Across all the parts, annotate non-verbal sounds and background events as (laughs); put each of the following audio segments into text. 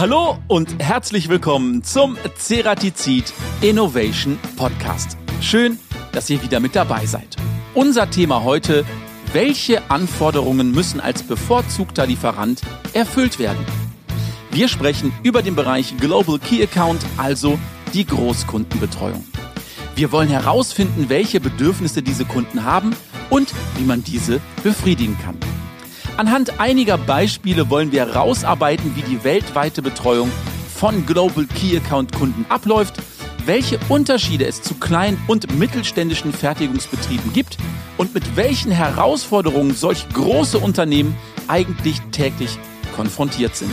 Hallo und herzlich willkommen zum Ceratizid Innovation Podcast. Schön, dass ihr wieder mit dabei seid. Unser Thema heute, welche Anforderungen müssen als bevorzugter Lieferant erfüllt werden? Wir sprechen über den Bereich Global Key Account, also die Großkundenbetreuung. Wir wollen herausfinden, welche Bedürfnisse diese Kunden haben und wie man diese befriedigen kann. Anhand einiger Beispiele wollen wir herausarbeiten, wie die weltweite Betreuung von Global Key Account Kunden abläuft, welche Unterschiede es zu kleinen und mittelständischen Fertigungsbetrieben gibt und mit welchen Herausforderungen solch große Unternehmen eigentlich täglich konfrontiert sind.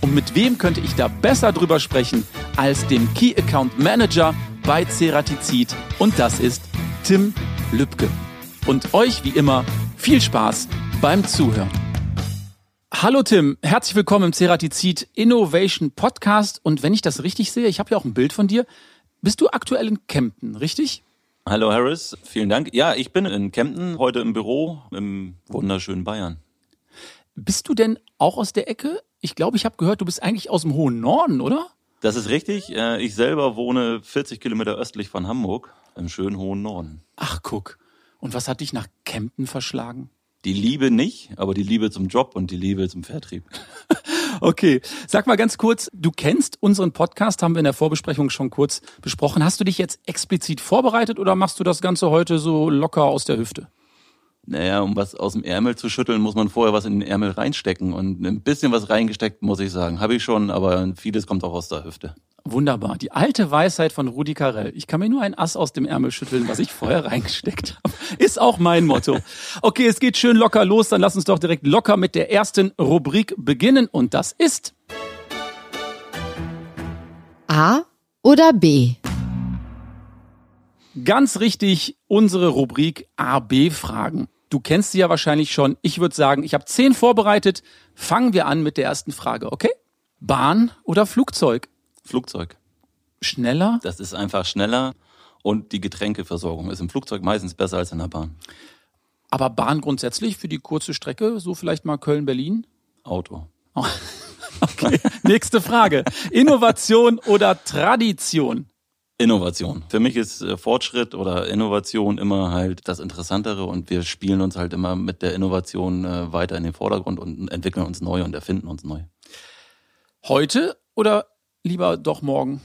Und mit wem könnte ich da besser drüber sprechen als dem Key Account Manager bei Ceratizid und das ist Tim Lübke. Und euch wie immer viel Spaß beim Zuhören. Hallo Tim, herzlich willkommen im Ceratizid Innovation Podcast. Und wenn ich das richtig sehe, ich habe ja auch ein Bild von dir, bist du aktuell in Kempten, richtig? Hallo Harris, vielen Dank. Ja, ich bin in Kempten, heute im Büro im wunderschönen Bayern. Bist du denn auch aus der Ecke? Ich glaube, ich habe gehört, du bist eigentlich aus dem hohen Norden, oder? Das ist richtig. Äh, ich selber wohne 40 Kilometer östlich von Hamburg, im schönen hohen Norden. Ach, guck. Und was hat dich nach Kempten verschlagen? Die Liebe nicht, aber die Liebe zum Job und die Liebe zum Vertrieb. (laughs) okay, sag mal ganz kurz, du kennst unseren Podcast, haben wir in der Vorbesprechung schon kurz besprochen. Hast du dich jetzt explizit vorbereitet oder machst du das Ganze heute so locker aus der Hüfte? Naja, um was aus dem Ärmel zu schütteln, muss man vorher was in den Ärmel reinstecken. Und ein bisschen was reingesteckt, muss ich sagen. Habe ich schon, aber vieles kommt auch aus der Hüfte. Wunderbar. Die alte Weisheit von Rudi Carell. Ich kann mir nur ein Ass aus dem Ärmel schütteln, was ich vorher (laughs) reingesteckt habe. Ist auch mein Motto. Okay, es geht schön locker los. Dann lass uns doch direkt locker mit der ersten Rubrik beginnen. Und das ist A oder B? Ganz richtig, unsere Rubrik A-B-Fragen. Du kennst sie ja wahrscheinlich schon. Ich würde sagen, ich habe zehn vorbereitet. Fangen wir an mit der ersten Frage, okay? Bahn oder Flugzeug? Flugzeug. Schneller? Das ist einfach schneller und die Getränkeversorgung ist im Flugzeug meistens besser als in der Bahn. Aber Bahn grundsätzlich für die kurze Strecke, so vielleicht mal Köln-Berlin? Auto. (laughs) Okay, nächste Frage. Innovation oder Tradition? Innovation. Für mich ist äh, Fortschritt oder Innovation immer halt das Interessantere und wir spielen uns halt immer mit der Innovation äh, weiter in den Vordergrund und entwickeln uns neu und erfinden uns neu. Heute oder lieber doch morgen?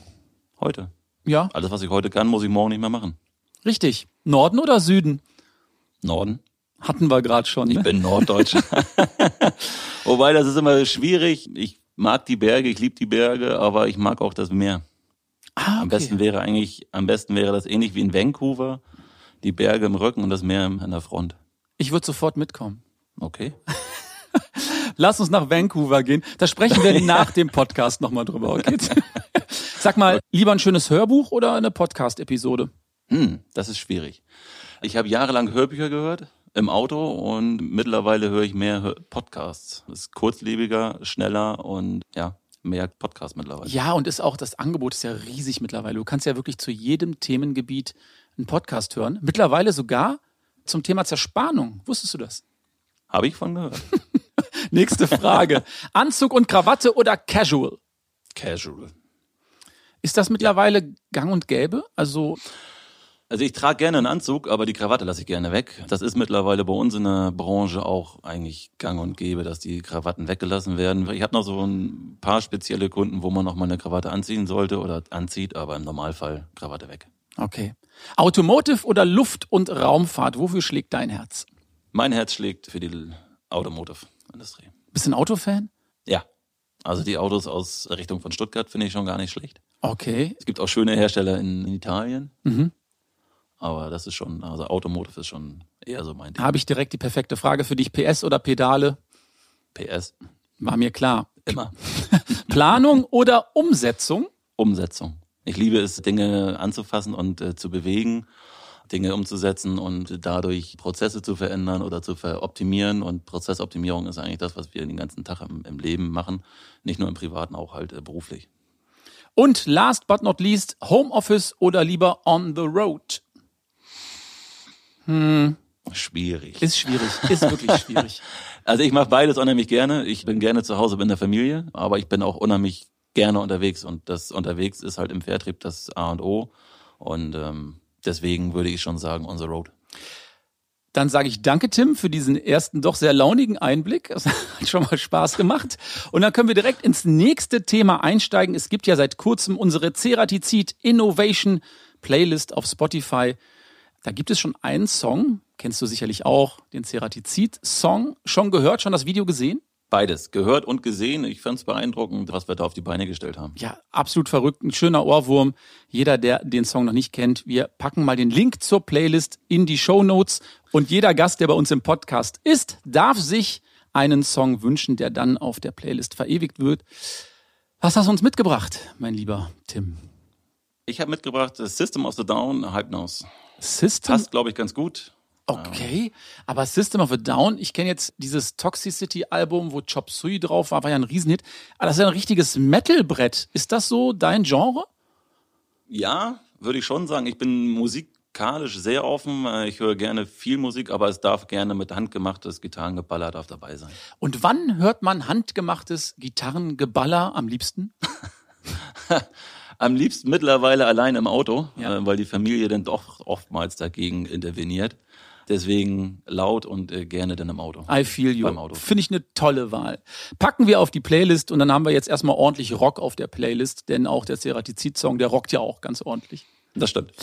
Heute. Ja, Alles, was ich heute kann, muss ich morgen nicht mehr machen. richtig. Norden oder Süden? Norden. Hatten wir gerade schon. Ich Ne? bin Norddeutscher. (laughs) Wobei, das ist immer schwierig. Ich mag die Berge, ich liebe die Berge, aber ich mag auch das Meer. Ah, Am okay. besten wäre eigentlich, am besten wäre das ähnlich wie in Vancouver. Die Berge im Rücken und das Meer an der Front. Ich würde sofort mitkommen. Okay. (laughs) Lass uns nach Vancouver gehen. Da sprechen wir (laughs) nach dem Podcast nochmal drüber, okay? (laughs) Sag mal, lieber ein schönes Hörbuch oder eine Podcast-Episode? Hm, das ist schwierig. Ich habe jahrelang Hörbücher gehört im Auto und mittlerweile höre ich mehr Podcasts. Das ist kurzlebiger, schneller und ja, mehr Podcasts mittlerweile. Ja, und ist auch, das Angebot ist ja riesig mittlerweile. Du kannst ja wirklich zu jedem Themengebiet einen Podcast hören. Mittlerweile sogar zum Thema Zerspannung. Wusstest du das? Habe ich von gehört. (laughs) Nächste Frage. (laughs) Anzug und Krawatte oder Casual? Casual. Ist das mittlerweile gang und gäbe? Also, Also ich trage gerne einen Anzug, aber die Krawatte lasse ich gerne weg. Das ist mittlerweile bei uns in der Branche auch eigentlich gang und gäbe, dass die Krawatten weggelassen werden. Ich habe noch so ein paar spezielle Kunden, wo man noch mal eine Krawatte anziehen sollte oder anzieht, aber im Normalfall Krawatte weg. okay. Automotive oder Luft- und Raumfahrt? Wofür schlägt dein Herz? Mein Herz schlägt für die Automotive-Industrie. Bist du ein Autofan? Ja. Also die Autos aus Richtung von Stuttgart finde ich schon gar nicht schlecht. Okay. Es gibt auch schöne Hersteller in, in Italien, Mhm. aber das ist schon, also Automotive ist schon eher so mein Ding. Habe ich direkt die perfekte Frage für dich. PS oder Pedale? PS. War mir klar. Immer. (laughs) Planung oder Umsetzung? Umsetzung. Ich liebe es, Dinge anzufassen und äh, zu bewegen, Dinge umzusetzen und dadurch Prozesse zu verändern oder zu veroptimieren. Und Prozessoptimierung ist eigentlich das, was wir den ganzen Tag im, im Leben machen. Nicht nur im Privaten, auch halt äh, beruflich. Und last but not least, Homeoffice oder lieber on the road? Schwierig. Ist schwierig, ist wirklich (laughs) schwierig. Also ich mache beides unheimlich gerne. Ich bin gerne zu Hause in der Familie, aber ich bin auch unheimlich gerne unterwegs und das unterwegs ist halt im Vertrieb das A und O und ähm, deswegen würde ich schon sagen, on the road. Dann sage ich danke, Tim, für diesen ersten doch sehr launigen Einblick. Es hat schon mal Spaß gemacht. Und dann können wir direkt ins nächste Thema einsteigen. Es gibt ja seit kurzem unsere Ceratizid Innovation Playlist auf Spotify. Da gibt es schon einen Song, kennst du sicherlich auch, den Ceratizid-Song. Schon gehört, schon das Video gesehen? Beides, gehört und gesehen. Ich fand es beeindruckend, was wir da auf die Beine gestellt haben. Ja, absolut verrückt. Ein schöner Ohrwurm. Jeder, der den Song noch nicht kennt, wir packen mal den Link zur Playlist in die Show Notes. Und jeder Gast, der bei uns im Podcast ist, darf sich einen Song wünschen, der dann auf der Playlist verewigt wird. Was hast du uns mitgebracht, mein lieber Tim? Ich habe mitgebracht System of the Down, Hypnose. System? Passt, glaube ich, ganz gut. Okay, aber System of a Down, ich kenne jetzt dieses Toxicity-Album, wo Chop Suey drauf war, war ja ein Riesenhit. Aber das ist ja ein richtiges Metal-Brett. Ist das so dein Genre? Ja, würde ich schon sagen. Ich bin musikalisch sehr offen. Ich höre gerne viel Musik, aber es darf gerne mit handgemachtes Gitarrengeballer darf dabei sein. Und wann hört man handgemachtes Gitarrengeballer am liebsten? (laughs) Am liebsten mittlerweile allein im Auto, ja. weil die Familie dann doch oftmals dagegen interveniert. Deswegen laut und äh, gerne dann im Auto. I feel you. Finde ich eine tolle Wahl. Packen wir auf die Playlist und dann haben wir jetzt erstmal ordentlich Rock auf der Playlist, denn auch der Ceratizid-Song, der rockt ja auch ganz ordentlich. Das stimmt.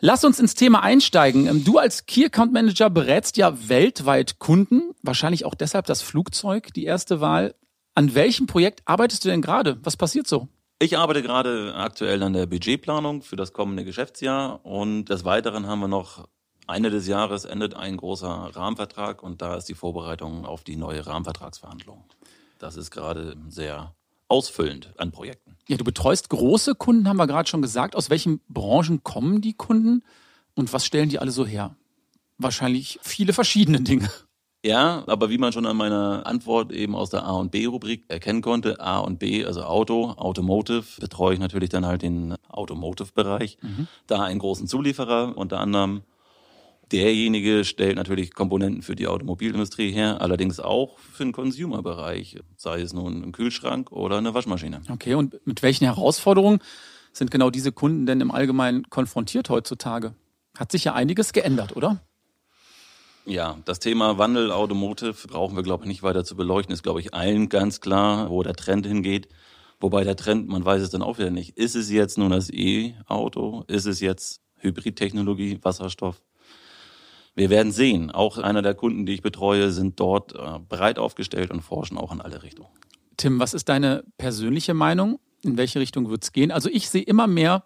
Lass uns ins Thema einsteigen. Ähm, du als Key Account Manager berätst ja weltweit Kunden, wahrscheinlich auch deshalb das Flugzeug, die erste Wahl. An welchem Projekt arbeitest du denn gerade? Was passiert so? Ich arbeite gerade aktuell an der Budgetplanung für das kommende Geschäftsjahr und des Weiteren haben wir noch Ende des Jahres endet ein großer Rahmenvertrag und da ist die Vorbereitung auf die neue Rahmenvertragsverhandlung. Das ist gerade sehr ausfüllend an Projekten. Ja, du betreust große Kunden, haben wir gerade schon gesagt. Aus welchen Branchen kommen die Kunden und was stellen die alle so her? Wahrscheinlich viele verschiedene Dinge. Ja, aber wie man schon an meiner Antwort eben aus der A und B-Rubrik erkennen konnte, A und B, also Auto, Automotive, betreue ich natürlich dann halt den Automotive-Bereich. Mhm. Da einen großen Zulieferer, unter anderem Derjenige stellt natürlich Komponenten für die Automobilindustrie her, allerdings auch für den Consumer-Bereich, sei es nun ein Kühlschrank oder eine Waschmaschine. Okay, und mit welchen Herausforderungen sind genau diese Kunden denn im Allgemeinen konfrontiert heutzutage? Hat sich ja einiges geändert, oder? Ja, das Thema Wandel Automotive brauchen wir, glaube ich, nicht weiter zu beleuchten. Ist, glaube ich, allen ganz klar, wo der Trend hingeht. Wobei der Trend, man weiß es dann auch wieder nicht. Ist es jetzt nun das E-Auto? Ist es jetzt Hybridtechnologie, Wasserstoff? Wir werden sehen. Auch einer der Kunden, die ich betreue, sind dort äh, breit aufgestellt und forschen auch in alle Richtungen. Tim, was ist deine persönliche Meinung? In welche Richtung wird es gehen? Also ich sehe immer mehr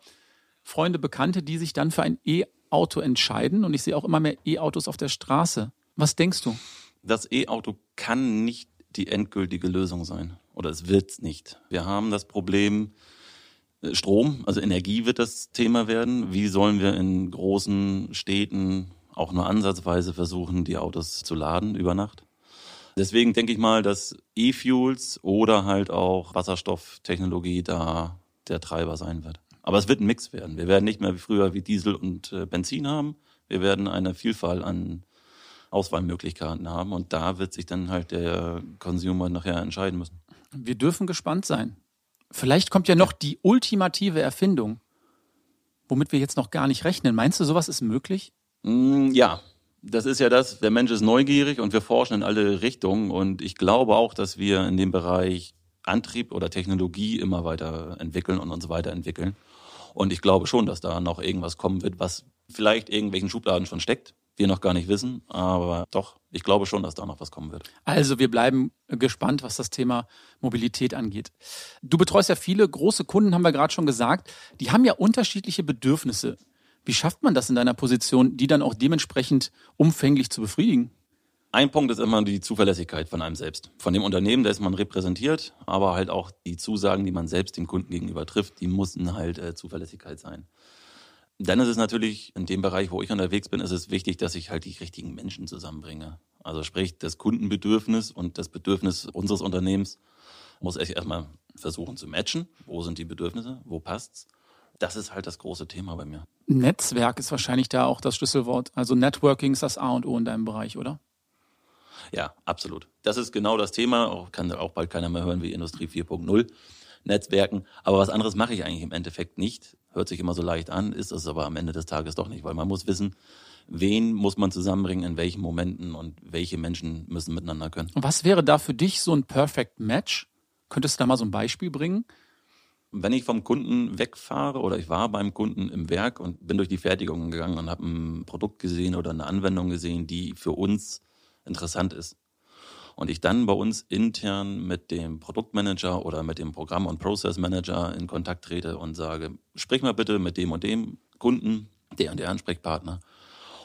Freunde, Bekannte, die sich dann für ein E-Auto entscheiden und ich sehe auch immer mehr E-Autos auf der Straße. Was denkst du? Das E-Auto kann nicht die endgültige Lösung sein oder es wird nicht. Wir haben das Problem, äh, Strom, also Energie wird das Thema werden. Wie sollen wir in großen Städten auch nur ansatzweise versuchen, die Autos zu laden über Nacht. Deswegen denke ich mal, dass E-Fuels oder halt auch Wasserstofftechnologie da der Treiber sein wird. Aber es wird ein Mix werden. Wir werden nicht mehr wie früher wie Diesel und äh, Benzin haben. Wir werden eine Vielfalt an Auswahlmöglichkeiten haben und da wird sich dann halt der Consumer nachher entscheiden müssen. Wir dürfen gespannt sein. Vielleicht kommt ja noch die ultimative Erfindung, womit wir jetzt noch gar nicht rechnen. Meinst du, sowas ist möglich? Mm, ja, das ist ja das, der Mensch ist neugierig und wir forschen in alle Richtungen und ich glaube auch, dass wir in dem Bereich Antrieb oder Technologie immer weiter entwickeln und uns weiterentwickeln. Und ich glaube schon, dass da noch irgendwas kommen wird, was vielleicht irgendwelchen Schubladen schon steckt, wir noch gar nicht wissen, aber doch, ich glaube schon, dass da noch was kommen wird. Also wir bleiben gespannt, was das Thema Mobilität angeht. Du betreust ja viele große Kunden, haben wir gerade schon gesagt, die haben ja unterschiedliche Bedürfnisse. Wie schafft man das in deiner Position, die dann auch dementsprechend umfänglich zu befriedigen? Ein Punkt ist immer die Zuverlässigkeit von einem selbst. Von dem Unternehmen, das man repräsentiert, aber halt auch die Zusagen, die man selbst dem Kunden gegenüber trifft, die müssen halt äh, Zuverlässigkeit sein. Dann ist es natürlich in dem Bereich, wo ich unterwegs bin, ist es wichtig, dass ich halt die richtigen Menschen zusammenbringe. Also sprich, das Kundenbedürfnis und das Bedürfnis unseres Unternehmens muss ich erstmal versuchen zu matchen. Wo sind die Bedürfnisse? Wo passt's? Das ist halt das große Thema bei mir. Netzwerk ist wahrscheinlich da auch das Schlüsselwort. Also Networking ist das A und O in deinem Bereich, oder? Ja, absolut. Das ist genau das Thema. Auch, kann auch bald keiner mehr hören wie Industrie 4.0. Netzwerken. Aber was anderes mache ich eigentlich im Endeffekt nicht. Hört sich immer so leicht an, ist es aber am Ende des Tages doch nicht, weil man muss wissen, wen muss man zusammenbringen, in welchen Momenten und welche Menschen müssen miteinander können. Und was wäre da für dich so ein Perfect Match? Könntest du da mal so ein Beispiel bringen? Wenn ich vom Kunden wegfahre oder ich war beim Kunden im Werk und bin durch die Fertigung gegangen und habe ein Produkt gesehen oder eine Anwendung gesehen, die für uns interessant ist. Und ich dann bei uns intern mit dem Produktmanager oder mit dem Programm- und Process Manager in Kontakt trete und sage, sprich mal bitte mit dem und dem Kunden, der und der Ansprechpartner.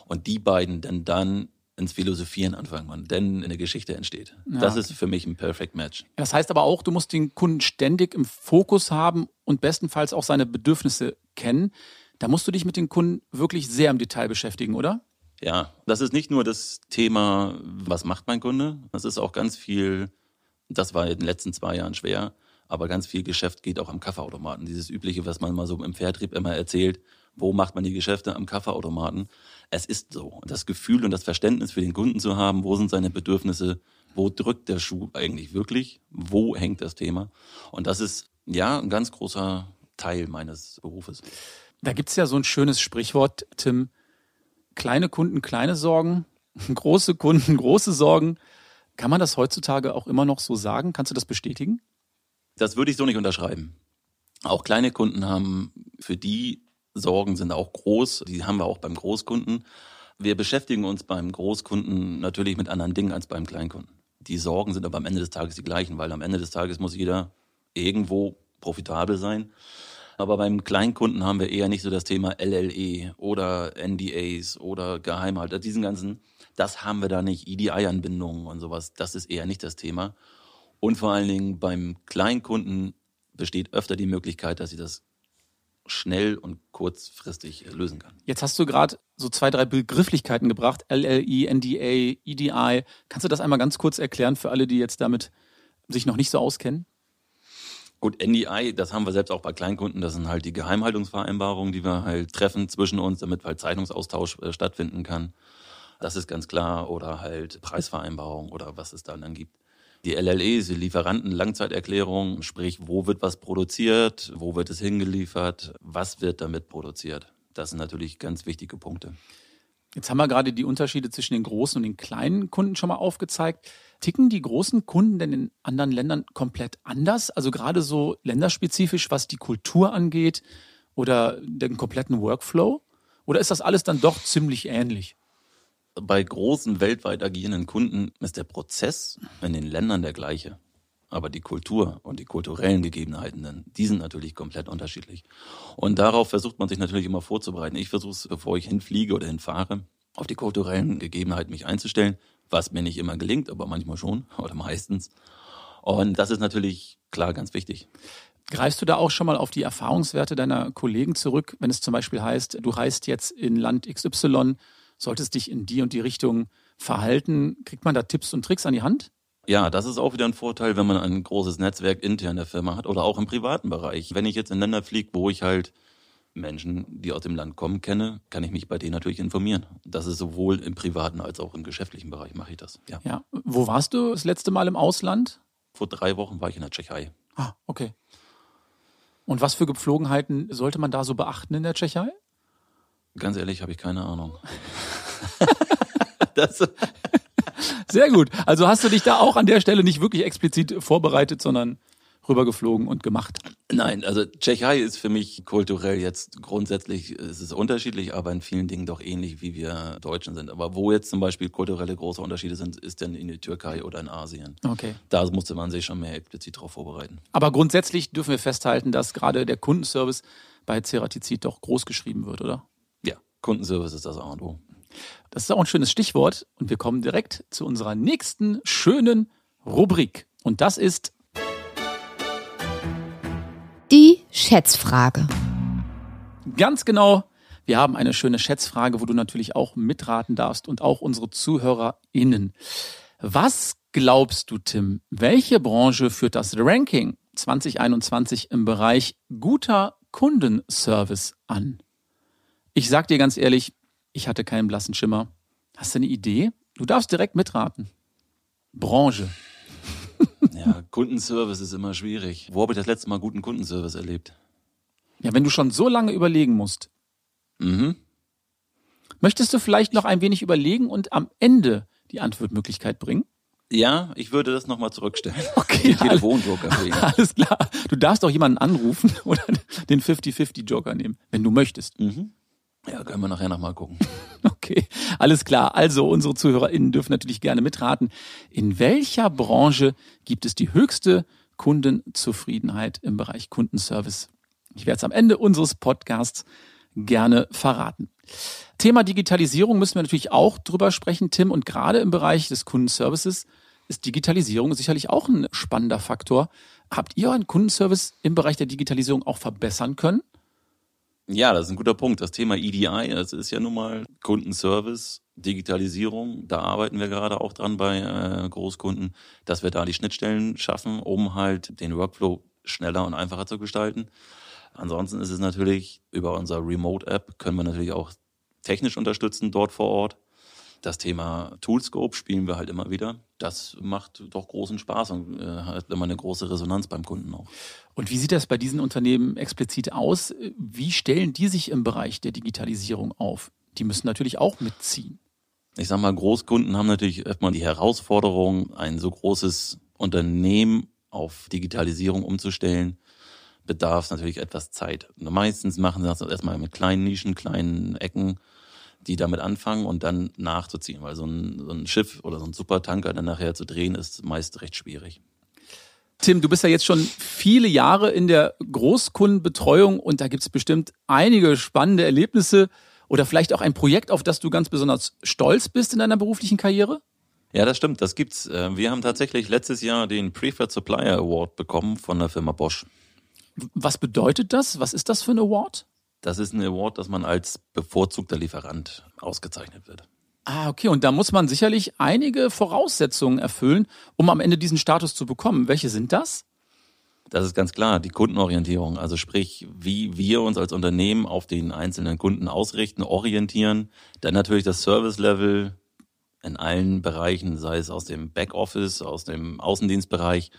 Und die beiden denn dann ins Philosophieren anfangen und dann eine Geschichte entsteht. Ja, das okay. ist für mich ein Perfect Match. Das heißt aber auch, du musst den Kunden ständig im Fokus haben und bestenfalls auch seine Bedürfnisse kennen. Da musst du dich mit den Kunden wirklich sehr im Detail beschäftigen, oder? Ja, das ist nicht nur das Thema, was macht mein Kunde? Das ist auch ganz viel, das war in den letzten zwei Jahren schwer, aber ganz viel Geschäft geht auch am Kaffeeautomaten. Dieses übliche, was man mal so im Vertrieb immer erzählt, wo macht man die Geschäfte am Kaffeeautomaten? Es ist so. Das Gefühl und das Verständnis für den Kunden zu haben, wo sind seine Bedürfnisse, wo drückt der Schuh eigentlich wirklich, wo hängt das Thema? Und das ist ja ein ganz großer Teil meines Berufes. Da gibt's ja so ein schönes Sprichwort, Tim. Kleine Kunden, kleine Sorgen, (laughs) große Kunden, große Sorgen. Kann man das heutzutage auch immer noch so sagen? Kannst du das bestätigen? Das würde ich so nicht unterschreiben. Auch kleine Kunden haben, für die Sorgen sind auch groß. Die haben wir auch beim Großkunden. Wir beschäftigen uns beim Großkunden natürlich mit anderen Dingen als beim Kleinkunden. Die Sorgen sind aber am Ende des Tages die gleichen, weil am Ende des Tages muss jeder irgendwo profitabel sein. Aber beim Kleinkunden haben wir eher nicht so das Thema LLE oder NDAs oder Geheimhalter. Diesen ganzen, das haben wir da nicht. EDI-Anbindungen und sowas, das ist eher nicht das Thema. Und vor allen Dingen beim Kleinkunden besteht öfter die Möglichkeit, dass sie das schnell und kurzfristig lösen kann. Jetzt hast du gerade so zwei, drei Begrifflichkeiten gebracht. LLI, NDA, EDI. Kannst du das einmal ganz kurz erklären für alle, die jetzt damit sich noch nicht so auskennen? Gut, NDI, das haben wir selbst auch bei Kleinkunden, das sind halt die Geheimhaltungsvereinbarungen, die wir halt treffen zwischen uns, damit halt Zeitungsaustausch äh, stattfinden kann. Das ist ganz klar. Oder halt Preisvereinbarungen oder was es da dann gibt. Die LLEs, die Lieferanten-Langzeiterklärung, sprich, wo wird was produziert, wo wird es hingeliefert, was wird damit produziert. Das sind natürlich ganz wichtige Punkte. Jetzt haben wir gerade die Unterschiede zwischen den großen und den kleinen Kunden schon mal aufgezeigt. Ticken die großen Kunden denn in anderen Ländern komplett anders? Also gerade so länderspezifisch, was die Kultur angeht oder den kompletten Workflow? Oder ist das alles dann doch ziemlich ähnlich? Bei großen weltweit agierenden Kunden ist der Prozess in den Ländern der gleiche. Aber die Kultur und die kulturellen Gegebenheiten, die sind natürlich komplett unterschiedlich. Und darauf versucht man sich natürlich immer vorzubereiten. Ich versuche es, bevor ich hinfliege oder hinfahre, auf die kulturellen Gegebenheiten mich einzustellen, was mir nicht immer gelingt, aber manchmal schon (laughs) oder meistens. Und das ist natürlich klar ganz wichtig. Greifst du da auch schon mal auf die Erfahrungswerte deiner Kollegen zurück, wenn es zum Beispiel heißt, du reist jetzt in Land XY, solltest dich in die und die Richtung verhalten? Kriegt man da Tipps und Tricks an die Hand? Ja, das ist auch wieder ein Vorteil, wenn man ein großes Netzwerk intern der Firma hat oder auch im privaten Bereich. Wenn ich jetzt in Länder fliege, wo ich halt Menschen, die aus dem Land kommen, kenne, kann ich mich bei denen natürlich informieren. Das ist sowohl im privaten als auch im geschäftlichen Bereich mache ich das. Ja. Ja. Wo warst du das letzte Mal im Ausland? Vor drei Wochen war ich in der Tschechei. Ah, okay. Und was für Gepflogenheiten sollte man da so beachten in der Tschechei? Ganz ehrlich, habe ich keine Ahnung. (laughs) (laughs) das, Sehr gut. Also hast du dich da auch an der Stelle nicht wirklich explizit vorbereitet, sondern rübergeflogen und gemacht. nein, also Tschechei ist für mich kulturell jetzt grundsätzlich, es ist unterschiedlich, aber in vielen Dingen doch ähnlich, wie wir Deutschen sind. Aber wo jetzt zum Beispiel kulturelle große Unterschiede sind, ist dann in die Türkei oder in Asien. Okay. Da musste man sich schon mehr explizit darauf vorbereiten. Aber grundsätzlich dürfen wir festhalten, dass gerade der Kundenservice bei Ceratizid doch groß geschrieben wird, oder? Ja, Kundenservice ist das A und O. Das ist auch ein schönes Stichwort und wir kommen direkt zu unserer nächsten schönen Rubrik. Und das ist Die Schätzfrage. ganz genau, wir haben eine schöne Schätzfrage, wo du natürlich auch mitraten darfst und auch unsere ZuhörerInnen. Was glaubst du, Tim, welche Branche führt das Ranking 2021 im Bereich guter Kundenservice an? Ich sag dir ganz ehrlich, ich hatte keinen blassen Schimmer. Hast du eine Idee? Du darfst direkt mitraten. Branche. (laughs) Ja, Kundenservice ist immer schwierig. Wo habe ich das letzte Mal guten Kundenservice erlebt? Ja, wenn du schon so lange überlegen musst. Mhm. Möchtest du vielleicht noch ein wenig überlegen und am Ende die Antwortmöglichkeit bringen? Ja, ich würde das nochmal zurückstellen. (laughs) Okay, Den Telefonjoker. (laughs) Alles klar. Du darfst auch jemanden anrufen oder den 50-50-Joker nehmen, wenn du möchtest. Mhm. Ja, können wir nachher nochmal gucken. (laughs) Okay, alles klar. Also unsere ZuhörerInnen dürfen natürlich gerne mitraten. In welcher Branche gibt es die höchste Kundenzufriedenheit im Bereich Kundenservice? Ich werde es am Ende unseres Podcasts gerne verraten. Thema Digitalisierung müssen wir natürlich auch drüber sprechen, Tim. Und gerade im Bereich des Kundenservices ist Digitalisierung sicherlich auch ein spannender Faktor. Habt ihr euren Kundenservice im Bereich der Digitalisierung auch verbessern können? Ja, das ist ein guter Punkt. Das Thema EDI, das ist ja nun mal Kundenservice, Digitalisierung. Da arbeiten wir gerade auch dran bei äh, Großkunden, dass wir da die Schnittstellen schaffen, um halt den Workflow schneller und einfacher zu gestalten. Ansonsten ist es natürlich über unser Remote-App können wir natürlich auch technisch unterstützen dort vor Ort. Das Thema Toolscope spielen wir halt immer wieder. Das macht doch großen Spaß und äh, hat immer eine große Resonanz beim Kunden auch. Und wie sieht das bei diesen Unternehmen explizit aus? Wie stellen die sich im Bereich der Digitalisierung auf? Die müssen natürlich auch mitziehen. Ich sag mal, Großkunden haben natürlich erstmal die Herausforderung, ein so großes Unternehmen auf Digitalisierung umzustellen bedarf natürlich etwas Zeit. Meistens machen sie das erstmal mit kleinen Nischen, kleinen Ecken, die damit anfangen und dann nachzuziehen, weil so ein, so ein Schiff oder so ein Supertanker dann nachher zu drehen ist meist recht schwierig. Tim, du bist ja jetzt schon viele Jahre in der Großkundenbetreuung und da gibt es bestimmt einige spannende Erlebnisse oder vielleicht auch ein Projekt, auf das du ganz besonders stolz bist in deiner beruflichen Karriere? Ja, das stimmt, das gibt's. Äh, wir haben tatsächlich letztes Jahr den Preferred Supplier Award bekommen von der Firma Bosch. Was bedeutet das? Was ist das für ein Award? Das ist ein Award, dass man als bevorzugter Lieferant ausgezeichnet wird. Ah, okay. Und da muss man sicherlich einige Voraussetzungen erfüllen, um am Ende diesen Status zu bekommen. Welche sind das? Das ist ganz klar, die Kundenorientierung. Also sprich, wie wir uns als Unternehmen auf den einzelnen Kunden ausrichten, orientieren. Dann natürlich das Service-Level in allen Bereichen, sei es aus dem Backoffice, aus dem Außendienstbereich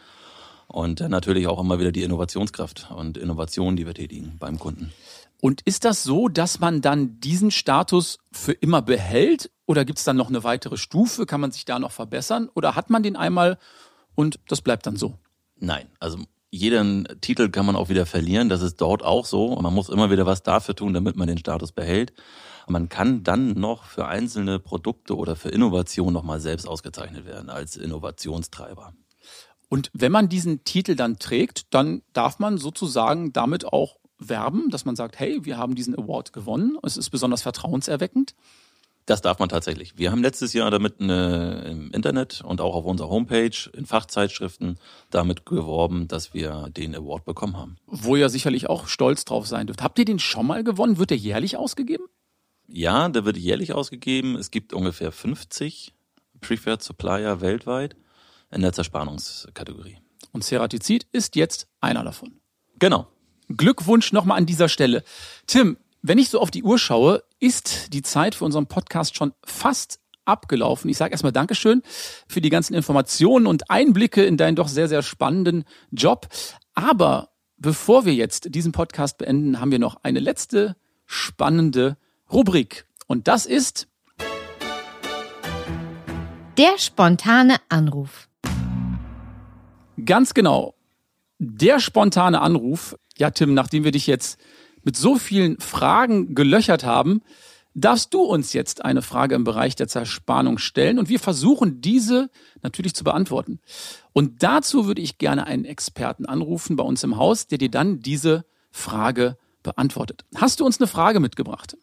und natürlich auch immer wieder die Innovationskraft und Innovation, die wir tätigen beim Kunden. Und ist das so, dass man dann diesen Status für immer behält oder gibt es dann noch eine weitere Stufe? Kann man sich da noch verbessern oder hat man den einmal und das bleibt dann so? Nein, also jeden Titel kann man auch wieder verlieren. Das ist dort auch so. Und man muss immer wieder was dafür tun, damit man den Status behält. Man kann dann noch für einzelne Produkte oder für Innovation nochmal selbst ausgezeichnet werden als Innovationstreiber. Und wenn man diesen Titel dann trägt, dann darf man sozusagen damit auch werben, dass man sagt, hey, wir haben diesen Award gewonnen. Es ist besonders vertrauenserweckend. Das darf man tatsächlich. Wir haben letztes Jahr damit eine, im Internet und auch auf unserer Homepage in Fachzeitschriften damit geworben, dass wir den Award bekommen haben. Wo ihr sicherlich auch stolz drauf sein dürft. Habt ihr den schon mal gewonnen? Wird der jährlich ausgegeben? Ja, der wird jährlich ausgegeben. Es gibt ungefähr 50 Preferred Supplier weltweit in der Zerspannungskategorie. Und Ceratizid ist jetzt einer davon. Genau. Glückwunsch nochmal an dieser Stelle. Tim, wenn ich so auf die Uhr schaue, ist die Zeit für unseren Podcast schon fast abgelaufen. Ich sage erstmal Dankeschön für die ganzen Informationen und Einblicke in deinen doch sehr, sehr spannenden Job. Aber bevor wir jetzt diesen Podcast beenden, haben wir noch eine letzte spannende Rubrik. Und das ist der spontane Anruf. Ganz genau. Der spontane Anruf. Ja, Tim, nachdem wir dich jetzt mit so vielen Fragen gelöchert haben, darfst du uns jetzt eine Frage im Bereich der Zerspannung stellen und wir versuchen diese natürlich zu beantworten. Und dazu würde ich gerne einen Experten anrufen bei uns im Haus, der dir dann diese Frage beantwortet. Hast du uns eine Frage mitgebracht?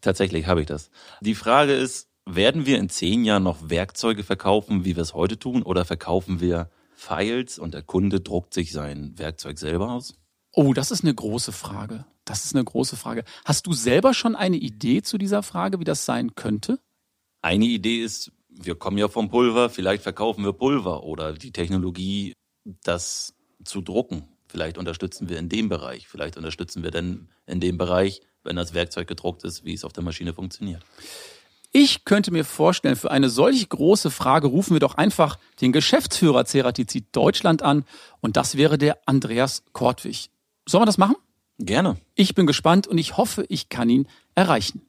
Tatsächlich habe ich das. Die Frage ist, werden wir in zehn Jahren noch Werkzeuge verkaufen, wie wir es heute tun, oder verkaufen wir Files und der Kunde druckt sich sein Werkzeug selber aus? Oh, das ist eine große Frage. Das ist eine große Frage. Hast du selber schon eine Idee zu dieser Frage, wie das sein könnte? Eine Idee ist, wir kommen ja vom Pulver, vielleicht verkaufen wir Pulver oder die Technologie, das zu drucken. Vielleicht unterstützen wir in dem Bereich, vielleicht unterstützen wir dann in dem Bereich, wenn das Werkzeug gedruckt ist, wie es auf der Maschine funktioniert. Ich könnte mir vorstellen, für eine solch große Frage rufen wir doch einfach den Geschäftsführer Ceratizid Deutschland an und das wäre der Andreas Kortwig. Sollen wir das machen? Gerne. Ich bin gespannt und ich hoffe, ich kann ihn erreichen.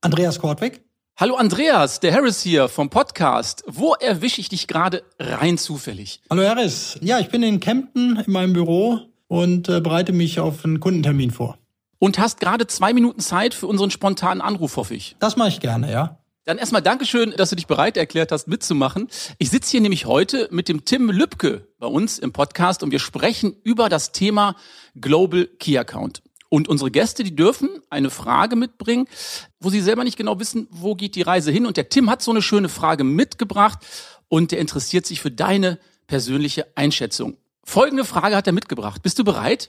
Andreas Kortweg. Hallo Andreas, der Harris hier vom Podcast. Wo erwische ich dich gerade rein zufällig? Hallo Harris. Ja, ich bin in Kempten in meinem Büro und äh, bereite mich auf einen Kundentermin vor. Und hast gerade zwei Minuten Zeit für unseren spontanen Anruf, hoffe ich. Das mache ich gerne, ja. Dann erstmal Dankeschön, dass du dich bereit erklärt hast, mitzumachen. Ich sitze hier nämlich heute mit dem Tim Lübke bei uns im Podcast und wir sprechen über das Thema Global Key Account. Und unsere Gäste, die dürfen eine Frage mitbringen, wo sie selber nicht genau wissen, wo geht die Reise hin. Und der Tim hat so eine schöne Frage mitgebracht und der interessiert sich für deine persönliche Einschätzung. Folgende Frage hat er mitgebracht. Bist du bereit?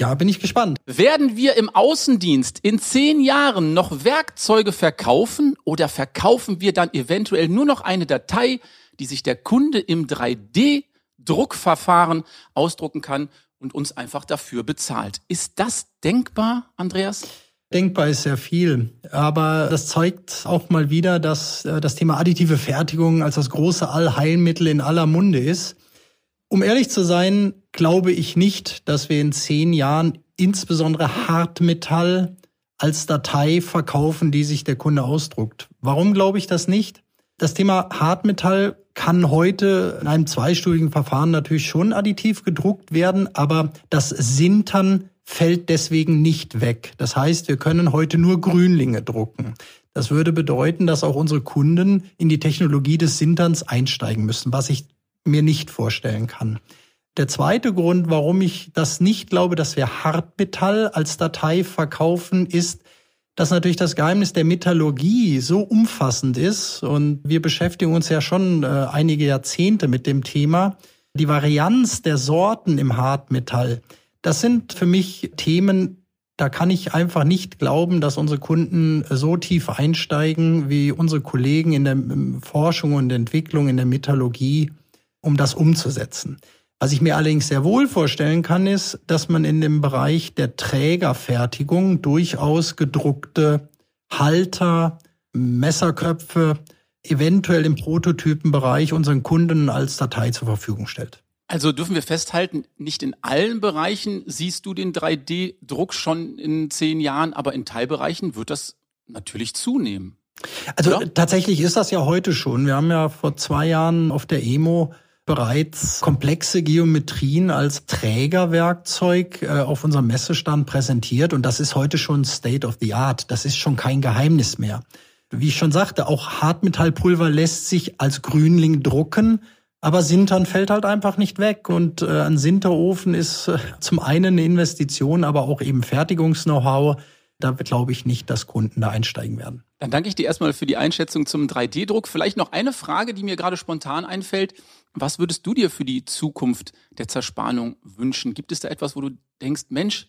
Ja, bin ich gespannt. Werden wir im Außendienst in zehn Jahren noch Werkzeuge verkaufen oder verkaufen wir dann eventuell nur noch eine Datei, die sich der Kunde im 3D-Druckverfahren ausdrucken kann und uns einfach dafür bezahlt? Ist das denkbar, Andreas? Denkbar ist sehr viel, aber das zeigt auch mal wieder, dass äh, das Thema additive Fertigung als das große Allheilmittel in aller Munde ist. Um ehrlich zu sein, glaube ich nicht, dass wir in zehn Jahren insbesondere Hartmetall als Datei verkaufen, die sich der Kunde ausdruckt. Warum glaube ich das nicht? Das Thema Hartmetall kann heute in einem zweistufigen Verfahren natürlich schon additiv gedruckt werden, aber das Sintern fällt deswegen nicht weg. Das heißt, wir können heute nur Grünlinge drucken. Das würde bedeuten, dass auch unsere Kunden in die Technologie des Sinterns einsteigen müssen, was ich mir nicht vorstellen kann. Der zweite Grund, warum ich das nicht glaube, dass wir Hartmetall als Datei verkaufen, ist, dass natürlich das Geheimnis der Metallurgie so umfassend ist und wir beschäftigen uns ja schon äh, einige Jahrzehnte mit dem Thema. Die Varianz der Sorten im Hartmetall, das sind für mich Themen, da kann ich einfach nicht glauben, dass unsere Kunden so tief einsteigen wie unsere Kollegen in der Forschung und Entwicklung in der Metallurgie um das umzusetzen. Was ich mir allerdings sehr wohl vorstellen kann, ist, dass man in dem Bereich der Trägerfertigung durchaus gedruckte Halter, Messerköpfe, eventuell im Prototypenbereich unseren Kunden als Datei zur Verfügung stellt. Also dürfen wir festhalten, nicht in allen Bereichen siehst du den 3D-Druck schon in zehn Jahren, aber in Teilbereichen wird das natürlich zunehmen. Also oder? tatsächlich ist das ja heute schon. Wir haben ja vor zwei Jahren auf der EMO bereits komplexe Geometrien als Trägerwerkzeug äh, auf unserem Messestand präsentiert und das ist heute schon State of the Art. Das ist schon kein Geheimnis mehr. Wie ich schon sagte, auch Hartmetallpulver lässt sich als Grünling drucken, aber Sintern fällt halt einfach nicht weg und äh, ein Sinterofen ist äh, zum einen eine Investition, aber auch eben Fertigungs-Know-how. Da glaube ich nicht, dass Kunden da einsteigen werden. Dann danke ich dir erstmal für die Einschätzung zum 3D-Druck. Vielleicht noch eine Frage, die mir gerade spontan einfällt. Was würdest du dir für die Zukunft der Zerspannung wünschen? Gibt es da etwas, wo du denkst, Mensch,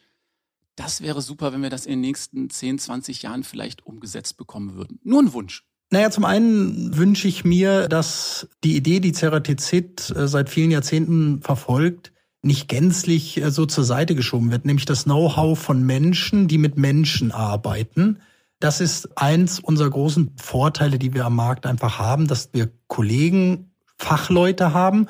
das wäre super, wenn wir das in den nächsten 10, 20 Jahren vielleicht umgesetzt bekommen würden? Nur ein Wunsch. Naja, zum einen wünsche ich mir, dass die Idee, die Ceratizid äh, seit vielen Jahrzehnten verfolgt, nicht gänzlich äh, so zur Seite geschoben wird, nämlich das Know-how von Menschen, die mit Menschen arbeiten. Das ist eins unserer großen Vorteile, die wir am Markt einfach haben, dass wir Kollegen Fachleute haben.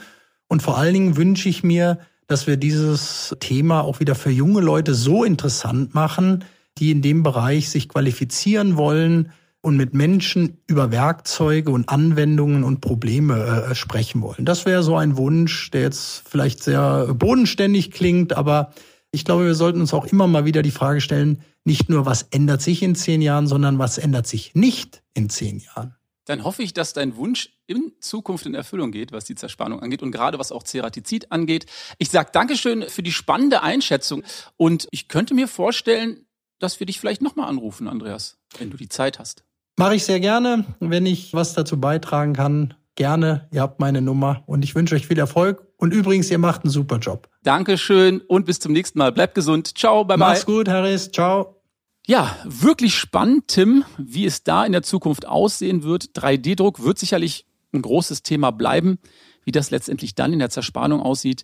Und vor allen Dingen wünsche ich mir, dass wir dieses Thema auch wieder für junge Leute so interessant machen, die in dem Bereich sich qualifizieren wollen und mit Menschen über Werkzeuge und Anwendungen und Probleme äh, sprechen wollen. Das wäre so ein Wunsch, der jetzt vielleicht sehr bodenständig klingt, aber ich glaube, wir sollten uns auch immer mal wieder die Frage stellen, nicht nur, was ändert sich in zehn Jahren, sondern was ändert sich nicht in zehn Jahren dann hoffe ich, dass dein Wunsch in Zukunft in Erfüllung geht, was die Zerspannung angeht und gerade was auch Ceratizid angeht. Ich sage Dankeschön für die spannende Einschätzung und ich könnte mir vorstellen, dass wir dich vielleicht nochmal anrufen, Andreas, wenn du die Zeit hast. Mache ich sehr gerne. Wenn ich was dazu beitragen kann, gerne. Ihr habt meine Nummer und ich wünsche euch viel Erfolg. Und übrigens, ihr macht einen super Job. Dankeschön und bis zum nächsten Mal. Bleibt gesund. Ciao, bye bye. Mach's gut, Harris. Ciao. Ja, wirklich spannend, Tim, wie es da in der Zukunft aussehen wird. 3D-Druck wird sicherlich ein großes Thema bleiben. wie das letztendlich dann in der Zerspannung aussieht,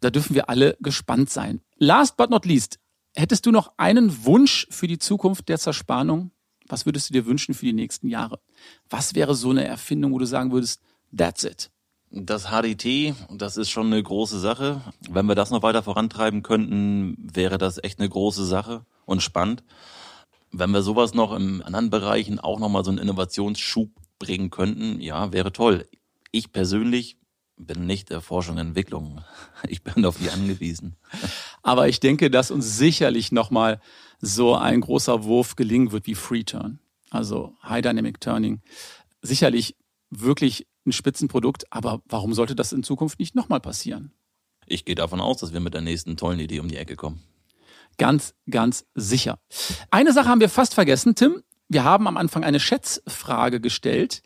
da dürfen wir alle gespannt sein. Last but not least, hättest du noch einen Wunsch für die Zukunft der Zerspannung? Was würdest du dir wünschen für die nächsten Jahre? Was wäre so eine Erfindung, wo du sagen würdest, that's it? Das HDT, das ist schon eine große Sache. Wenn wir das noch weiter vorantreiben könnten, wäre das echt eine große Sache und spannend. Wenn wir sowas noch in anderen Bereichen auch nochmal so einen Innovationsschub bringen könnten, ja, wäre toll. Ich persönlich bin nicht der Forschung und Entwicklung. (laughs) Ich bin auf die angewiesen. Aber ich denke, dass uns sicherlich nochmal so ein großer Wurf gelingen wird wie Free Turn. Also High Dynamic Turning. Sicherlich wirklich ein Spitzenprodukt, aber warum sollte das in Zukunft nicht nochmal passieren? Ich gehe davon aus, dass wir mit der nächsten tollen Idee um die Ecke kommen. Ganz, ganz sicher. Eine Sache haben wir fast vergessen, Tim. Wir haben am Anfang eine Schätzfrage gestellt.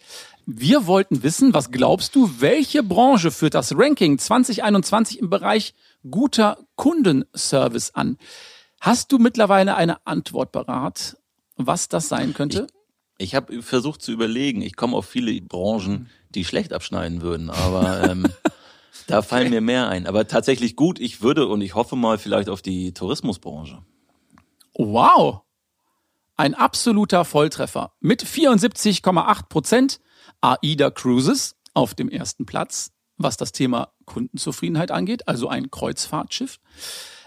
Wir wollten wissen, was glaubst du, welche Branche führt das Ranking 2021 im Bereich guter Kundenservice an? Hast du mittlerweile eine Antwort parat, was das sein könnte? Ich, ich habe versucht zu überlegen. Ich komme auf viele Branchen, die schlecht abschneiden würden, aber ähm, (laughs) da fallen mir mehr ein. Aber tatsächlich gut. Ich würde und ich hoffe mal vielleicht auf die Tourismusbranche. Wow. Ein absoluter Volltreffer mit 74,8 Prozent. AIDA Cruises auf dem ersten Platz, was das Thema Kundenzufriedenheit angeht, also ein Kreuzfahrtschiff.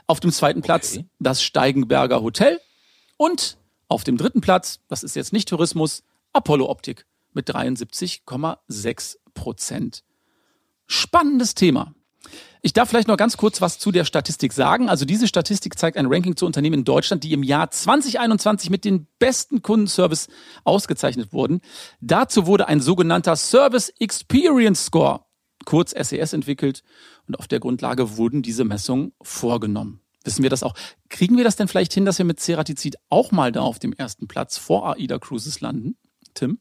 Auf dem zweiten Platz okay. das Steigenberger Hotel und auf dem dritten Platz, das ist jetzt nicht Tourismus, Apollo Optik mit 73,6 Prozent. Spannendes Thema. Ich darf vielleicht noch ganz kurz was zu der Statistik sagen. Also diese Statistik zeigt ein Ranking zu Unternehmen in Deutschland, die im Jahr 2021 mit den besten Kundenservice ausgezeichnet wurden. Dazu wurde ein sogenannter Service Experience Score, kurz SES, e entwickelt und auf der Grundlage wurden diese Messungen vorgenommen. Wissen wir das auch? Kriegen wir das denn vielleicht hin, dass wir mit Ceratizid auch mal da auf dem ersten Platz vor AIDA Cruises landen? Tim?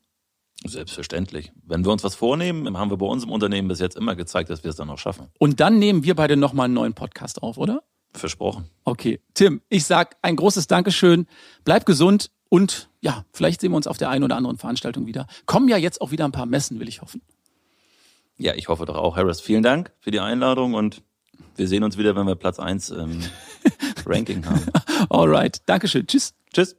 Selbstverständlich. Wenn wir uns was vornehmen, haben wir bei uns im Unternehmen bis jetzt immer gezeigt, dass wir es dann auch schaffen. Und dann nehmen wir beide nochmal einen neuen Podcast auf, oder? Versprochen. Okay. Tim, ich sag ein großes Dankeschön. Bleib gesund und ja, vielleicht sehen wir uns auf der einen oder anderen Veranstaltung wieder. Kommen ja jetzt auch wieder ein paar Messen, will ich hoffen. Ja, ich hoffe doch auch. Harris, vielen Dank für die Einladung und wir sehen uns wieder, wenn wir Platz 1 im (laughs) Ranking haben. Alright. Dankeschön. Tschüss. Tschüss.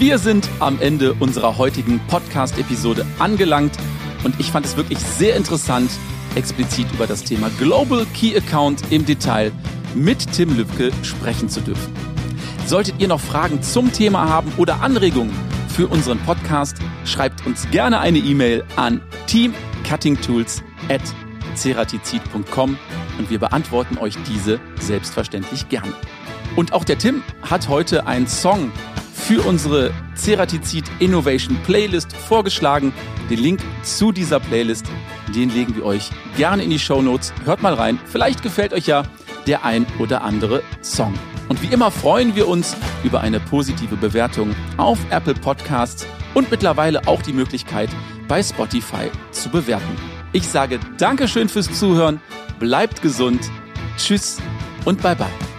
Wir sind am Ende unserer heutigen Podcast-Episode angelangt und ich fand es wirklich sehr interessant, explizit über das Thema Global Key Account im Detail mit Tim Lübke sprechen zu dürfen. Solltet ihr noch Fragen zum Thema haben oder Anregungen für unseren Podcast, schreibt uns gerne eine E-Mail an teamcuttingtools@ceratizid.com und wir beantworten euch diese selbstverständlich gerne. Und auch der Tim hat heute einen Song für unsere Ceratizid Innovation Playlist vorgeschlagen. Den Link zu dieser Playlist, den legen wir euch gerne in die Show Notes. Hört mal rein. Vielleicht gefällt euch ja der ein oder andere Song. Und wie immer freuen wir uns über eine positive Bewertung auf Apple Podcasts und mittlerweile auch die Möglichkeit, bei Spotify zu bewerten. Ich sage Dankeschön fürs Zuhören, bleibt gesund, tschüss und bye bye.